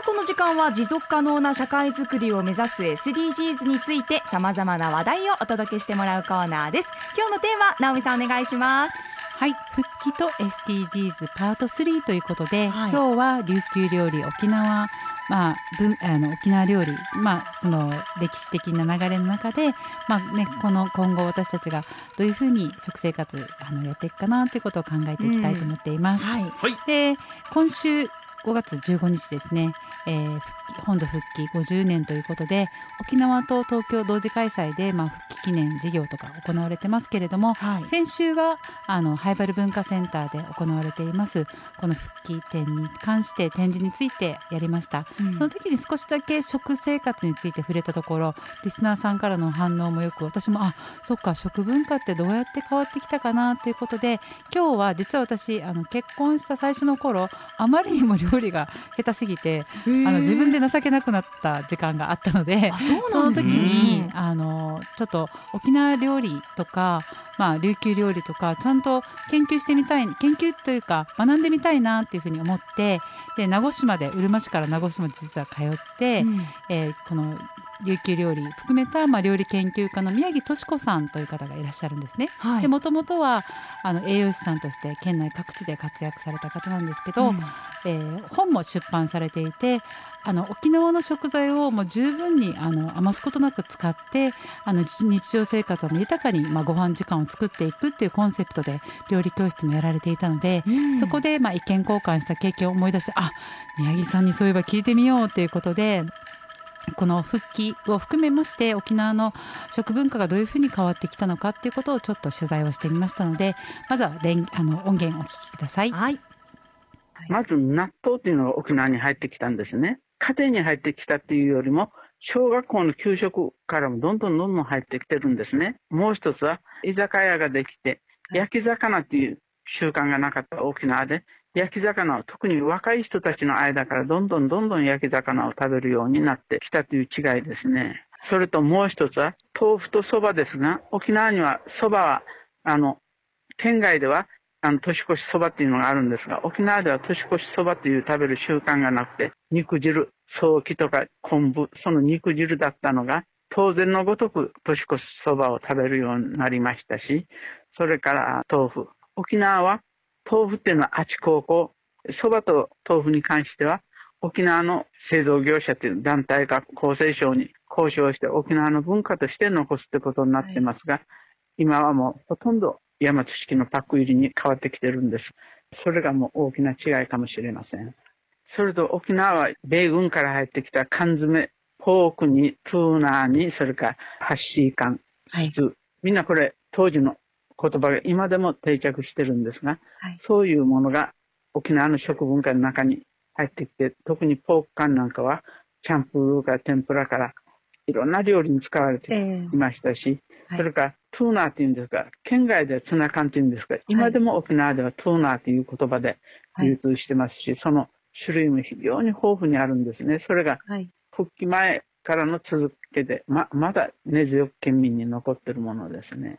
あこの時間は持続可能な社会づくりを目指す SDGs についてさまざまな話題をお届けしてもらうコーナーです。今日のテーマ直美さんお願いします。はい。復帰と SDGs パート3ということで、はい、今日は琉球料理沖縄まあ、文あの沖縄料理、まあ、その歴史的な流れの中で、まあね、この今後私たちがどういうふうに食生活あのやっていくかなということを考えていきたいと思っています。うん。はい、で今週5月15日ですね、えー、本土復帰50年ということで沖縄と東京同時開催で、まあ、復帰記念事業とか行われてますけれども、はい、先週はあのハイバル文化センターで行われていますこの復帰展に関して展示についてやりました、うん、その時に少しだけ食生活について触れたところリスナーさんからの反応もよく私もあそっか食文化ってどうやって変わってきたかなということで今日は実は私あの結婚した最初の頃あまりにも料理が下手すぎてあの自分で情けなくなった時間があったのでその時にあのちょっと沖縄料理とか、まあ、琉球料理とかちゃんと研究してみたい研究というか学んでみたいなっていうふうに思ってで名護市までうるま市から名護市まで実は通って、うん、えー、この琉球料理含めた、まあ、料理研究家の宮城敏子さんという方がいらっしゃるんですね。でもともとはあの栄養士さんとして県内各地で活躍された方なんですけど、うん、えー、本も出版されていてあの沖縄の食材をもう十分にあの余すことなく使ってあの日常生活を豊かに、まあ、ご飯時間を作っていくっていうコンセプトで料理教室もやられていたので、うん、そこで、まあ、意見交換した経験を思い出してあ宮城さんにそういえば聞いてみようということでこの復帰を含めまして沖縄の食文化がどういうふうに変わってきたのかっていうことをちょっと取材をしてみましたのでまずはあの音源お聞きください。はいまず納豆っていうのが沖縄に入ってきたんですね。家庭に入ってきたっていうよりも、小学校の給食からもどんどんどんどん入ってきてるんですね。もう一つは、居酒屋ができて、焼き魚っていう習慣がなかった沖縄で、焼き魚を特に若い人たちの間からどんどんどんどん焼き魚を食べるようになってきたという違いですね。それともう一つは豆腐と蕎麦ですが、沖縄には蕎麦は、あの、県外ではあの、年越しそばっていうのがあるんですが、沖縄では年越しそばっていう食べる習慣がなくて、肉汁、早期とか昆布、その肉汁だったのが、当然のごとく年越しそばを食べるようになりましたし、それから豆腐。沖縄は豆腐っていうのはあち高校、そばと豆腐に関しては、沖縄の製造業者という団体が厚生省に交渉して沖縄の文化として残すってことになってますが、はい、今はもうほとんど大和式のパック入りに変わってきてるんです。それがもう大きな違いかもしれません。それと沖縄は米軍から入ってきた缶詰、ポークに、プーナーに、それからハッシー缶、はい、みんなこれ当時の言葉が今でも定着してるんですが、はい、そういうものが沖縄の食文化の中に入ってきて、特にポーク缶なんかは、チャンプルーから天ぷらからいろんな料理に使われていましたし、えーはい、それからトゥーナーっていうんですが、県外ではツナ缶っていうんですが、今でも沖縄ではトゥーナーという言葉で流通してますし、はい、その種類も非常に豊富にあるんですね。それが復帰前からの続けで、ままだ根強く県民に残ってるものですね。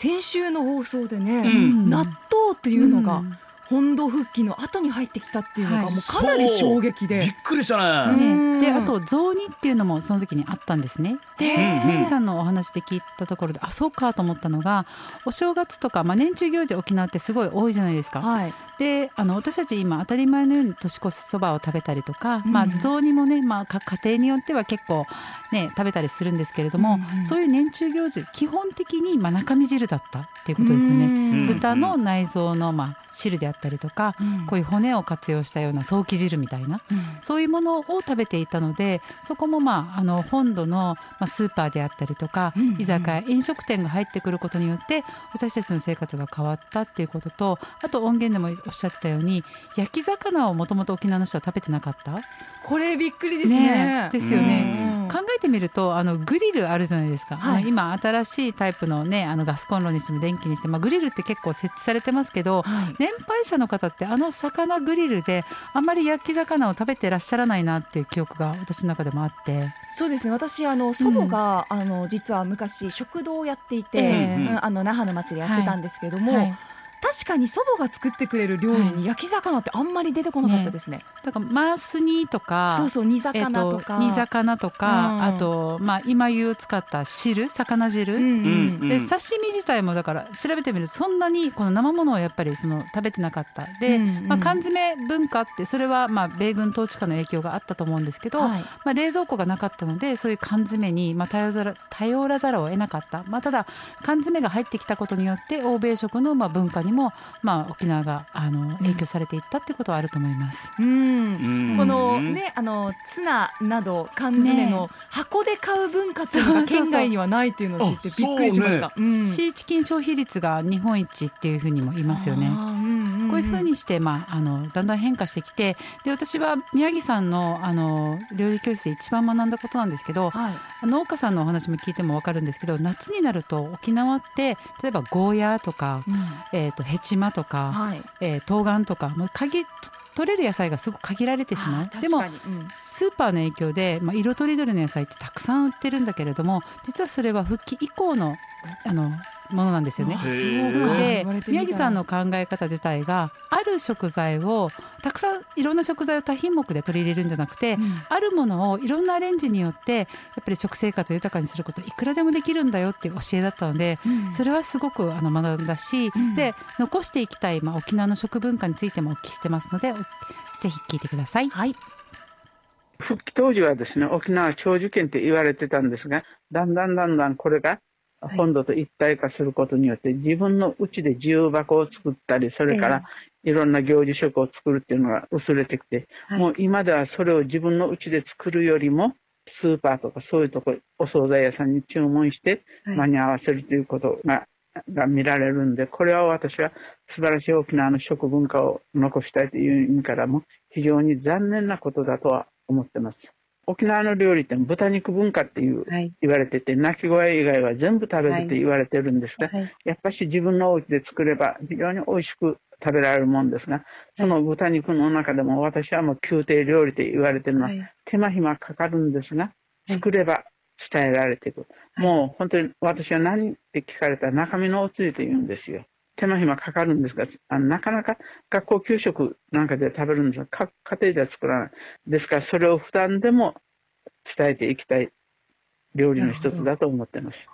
先週の放送でね、うん、納豆っていうのが、うん本土復帰の後に入ってきたっていうのがもうかなり衝撃で、びっくりしたね。ね。であと雑煮っていうのもその時にあったんですね。でヘイさんのお話で聞いたところであそうかと思ったのがお正月とか、まあ、年中行事沖縄ってすごい多いじゃないですか。はい、であの私たち今当たり前のように年越しそばを食べたりとか、まあ、雑煮もね、まあ、家庭によっては結構、ね、食べたりするんですけれども、そういう年中行事基本的に、まあ、中身汁だったっていうことですよね。豚の内臓の、まあ、汁であったりとか、うん、こういう骨を活用したような早期汁みたいな、うん、そういうものを食べていたのでそこも、まあ、あの本土の、まあ、スーパーであったりとか、うんうん、居酒屋飲食店が入ってくることによって私たちの生活が変わったっていうこととあと音源でもおっしゃってたように焼き魚をもともと沖縄の人は食べてなかった？これびっくりですね。ねですよね。考えてみるとあのグリルあるじゃないですか、はい、今新しいタイプのねあのガスコンロにしても電気にして、まあ、グリルって結構設置されてますけど、はい、年配者の方ってあの魚グリルであんまり焼き魚を食べてらっしゃらないなっていう記憶が私の中でもあって。そうですね。私あの祖母が、うん、あの実は昔食堂をやっていて、えー、あの那覇の町でやってたんですけども、はい確かに祖母が作ってくれる料理に焼き魚ってあんまり出てこなかったですね。だからマース煮とかそうそう煮魚とか、えー煮魚とか、うん。あと、まあ、今湯を使った汁魚汁、うんうんうん。で刺身自体もだから調べてみるとそんなにこの生ものをやっぱりその食べてなかった。で、うんうん。まあ、缶詰文化ってそれはまあ米軍統治下の影響があったと思うんですけど、はい。まあ、冷蔵庫がなかったのでそういう缶詰にまあ頼らざる頼らざるを得なかった、まあ、ただ缶詰が入ってきたことによって欧米食のまあ文化にもまあ沖縄があの影響されていったってことはあると思います。うんうんこのねあのツナなど缶詰の箱で買う文化っていうのが県外にはないっていうのを知ってびっくりしました。うんシーチキン消費率が日本一っていうふうにも言いますよね。ういうふうにして、まあ、あのだんだん変化してきてで私は宮城さんのあの料理教室で一番学んだことなんですけどはい。農家さんのお話も聞いても分かるんですけど夏になると沖縄って例えばゴーヤーとか、えー、とヘチマとか、はい。えー、冬瓜とかもう限取れる野菜がすごく限られてしまう。でもうん。スーパーの影響で、まあ、色とりどりの野菜ってたくさん売ってるんだけれども実はそれは復帰以降のあのものなんですよね。で宮城さんの考え方自体がある食材をたくさんいろんな食材を多品目で取り入れるんじゃなくて、うん。あるものをいろんなアレンジによってやっぱり食生活を豊かにすることいくらでもできるんだよっていう教えだったので、うん。それはすごくあの学んだし、うん。で残していきたい、まあ、沖縄の食文化についてもお聞きしてますのでおぜひ聞いてください。はい。復帰当時はですね、沖縄長寿県って言われてたんですが、だんだんだんだんこれが本土と一体化することによって、自分のうちで自由箱を作ったり、それからいろんな行事食を作るっていうのが薄れてきて、はい。もう今ではそれを自分のうちで作るよりも、スーパーとかそういうとこ、お惣菜屋さんに注文してはい。間に合わせるということが、が見られるんで、これは私は素晴らしい沖縄の食文化を残したいという意味からも非常に残念なことだとは思ってます。沖縄の料理って豚肉文化っていうはい。言われてて、鳴き声以外は全部食べるって言われてるんですが、はい。やっぱし自分のお家で作れば非常に美味しく食べられるもんですが、その豚肉の中でも私はもう宮廷料理と言われてるのははい。手間暇かかるんですが、い作れば伝えられていく。もう本当に私は何って聞かれたら中身のおつゆと言うんですよ。手間暇かかるんですが、あなかなか学校給食なんかで食べるんですが、家庭では作らない。ですからそれを普段でも伝えていきたい料理の一つだと思ってます。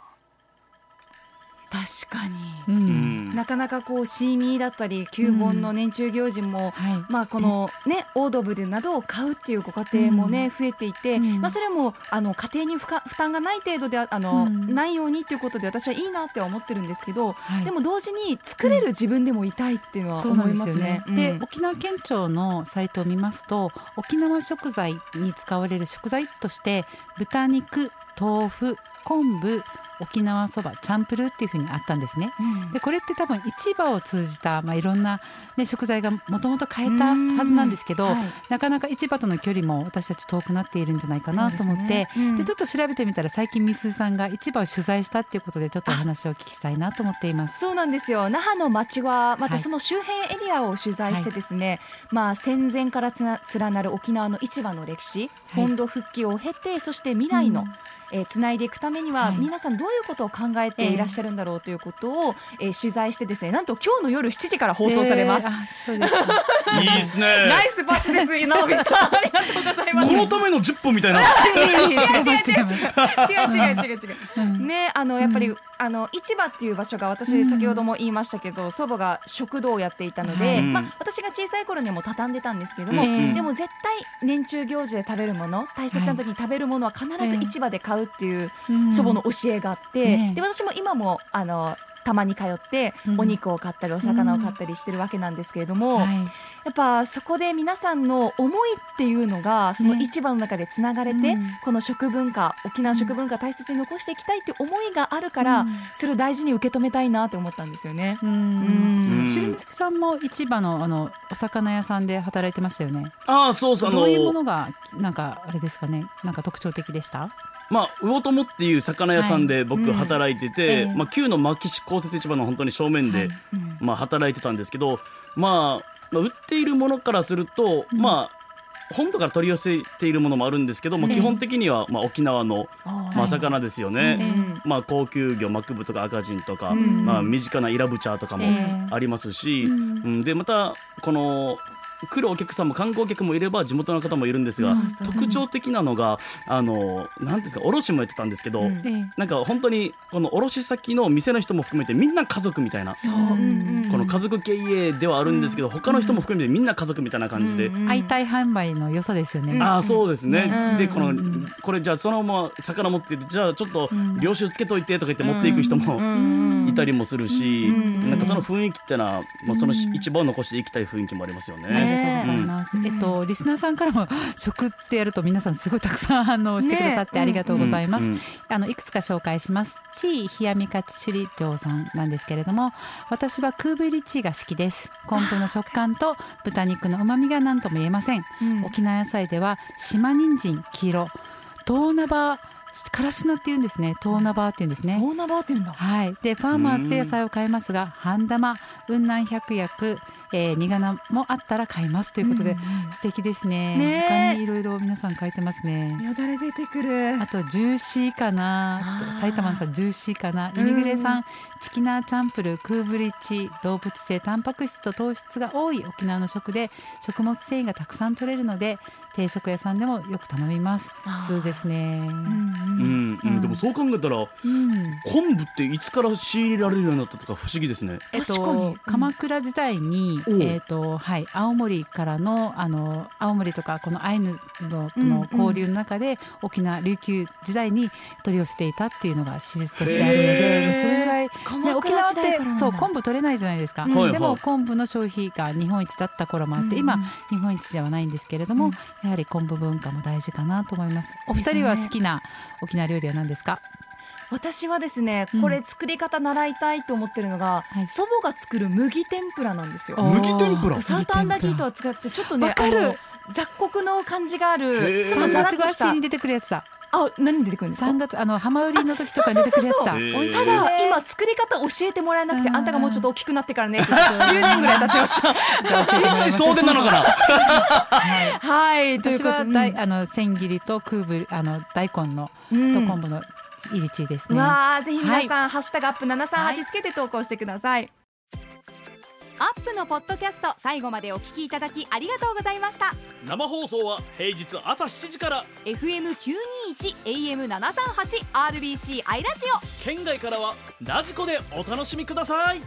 確かに。ううん。んなかなかこうシーミーだったり旧盆の年中行事も、はい。まあこのねオードブルなどを買うっていうご家庭もね、増えていて、うん。まあそれもあの家庭に負担がない程度でああの、うん。ないようにっていうことで私はいいなって思ってるんですけど、はい。でも同時に作れる自分でもいたいっていうのは思いますすでよね。ね。。うん。で沖縄県庁のサイトを見ますと沖縄食材に使われる食材として豚肉豆腐昆布沖縄そばチャンプルーっていうふうにあったんですね。うん。でこれって多分市場を通じた、まあ、いろんな、ね、食材がもともと買えたはずなんですけど、はい。なかなか市場との距離も私たち遠くなっているんじゃないかなと思ってですねうん。でちょっと調べてみたら最近みすさんが市場を取材したっていうことでちょっとお話をお聞きしたいなと思っています。そうなんですよ。那覇の町はまはい。たその周辺エリアを取材してですね、まあ戦前からつな連なる沖縄の市場の歴史、はい。本土復帰を経てそして未来の、うんえーつないでいくためには、はい皆さんどういうことを考えていらっしゃるんだろうということを、えー取材してですねなんと今日の夜7時から放送されます。えーあそうですか いいですね。ナイスパスです、直美さん。ありがとうございます。このための10分みたいな。違う違う違う違 う違う違う違うねあのやっぱり、うん。あの市場っていう場所が私、うん。先ほども言いましたけど祖母が食堂をやっていたので、はいまあ、私が小さい頃にも畳んでたんですけども、ええでも絶対年中行事で食べるもの大切な時に食べるものは必ず市場で買うっていううん。祖母の教えがあって、ね。で私も今もあのたまに通ってうんお肉を買ったりお魚を買ったりしてるわけなんですけれども、はいやっぱそこで皆さんの思いっていうのがその市場の中でつながれて、うんこの食文化沖縄食文化大切に残していきたいっていう思いがあるから、うんそれを大事に受け止めたいなって思ったんですよね。ううんんしゅさんも市場のあのお魚屋さんで働いてましたよね。ああ、そうそう、あどういうもの、のがなんかあれですかね。なんか特徴的でした？まあ、魚友っていう魚屋さんで僕はい。うん。働いてえてえ、まあ、旧の牧師公設市場の本当に正面ではい、まあ、働いてたんですけど、まあ、まあ売っているものからすると、うん。まあ、本土から取り寄せているものもあるんですけども、ええ。基本的にはまあ沖縄のまあ魚ですよね、ええ。まあ高級魚マクブとか赤人とか、うん。まあ身近なイラブチャーとかもええ。ありますし、うん。うん。でまたこの来るお客さんも観光客もいれば地元の方もいるんですが特徴的なのがあのなんですか卸もやってたんですけど、うん。ええ。なんか本当にこの卸先の店の人も含めてみんな家族みたいな。この家族経営ではあるんですけど、他の人も含めてみんな家族みたいな感じで、相対販売の良さですよね。ああそうですね、うん。でこの、うん。これじゃあそのまま魚持ってじゃあちょっとうん。領収つけといてとか言って持っていく人もうんいたりもするし、うんなんかその雰囲気ってのは、まあ、そのうん市場を残していきたい雰囲気もありますよねあり。がとうございます。えっとリスナーさんからも食ってやると皆さんすごいたくさん反応してくださってありがとうございます。うんうんあのいくつか紹介します。チー冷やみかち首里町さんなんですけれども、私はクーブリチーが好きです。昆布の食感と豚肉の旨味が何とも言えません。うん沖縄野菜では島人参黄色、トーナバからし菜って言うんですね。トーナバーって言うんですね。トーナバーって言うんだはい、でファーマーズで野菜を買いますが半玉雲南百薬、えー、苦菜もあったら買いますということで、うんうん。素敵ですね。ねえ。他にいろいろ皆さん書いてますね。よだれ出てくる。あとジューシーかな。埼玉さんジューシーかな。うんイミグレさんチキナーチャンプルクーブリッジ動物性タンパク質と糖質が多い沖縄の食で食物繊維がたくさん取れるので定食屋さんでもよく頼みます。普通ですね。うんううん。ん。うん。でもそう考えたらうん。昆布っていつから仕入れられるようになったとか不思議ですね。えっ確かに。うん。と、鎌倉時代に、おうえ。っとはい、青森からのあの青森とかこのアイヌのの交流の中で、沖縄琉球時代に取り寄せていたっていうのが史実としてあるのへでーそれぐらい、ね、沖縄ってそう昆布取れないじゃないですか、でも昆布の消費が日本一だった頃もあって、うん今日本一ではないんですけれども、うん。やはり昆布文化も大事かなと思います。お二人は好きな沖縄料理は何ですか？私はですねうん。これ作り方習いたいと思ってるのが、はい。祖母が作る麦天ぷらなんですよ。お麦天ぷら。サーターアンダギーとは使ってちょっとねわかる。あの雑穀の感じがあへるー。ちょっと3月ザラッとし出てくるやつだ。あ何出てくるんですか？3月あの浜売りの時とかに出てくるやつだ。ただ今作り方教えてもらえなくてうん。あんたがもうちょっと大きくなってからねって言って10年ぐらい経ちました。一子相伝なのかな？はい。という私ことでは大、あの千切りとクーブあの大根のうん。と昆布の入りチですね。わあぜひ皆さん、ハッシュタグアップ738つけて投稿してください、アップのポッドキャスト最後までお聞きいただきありがとうございました。生放送は平日朝7時から。FM921 AM738 RBC アイラジオ。県外からはラジコでお楽しみください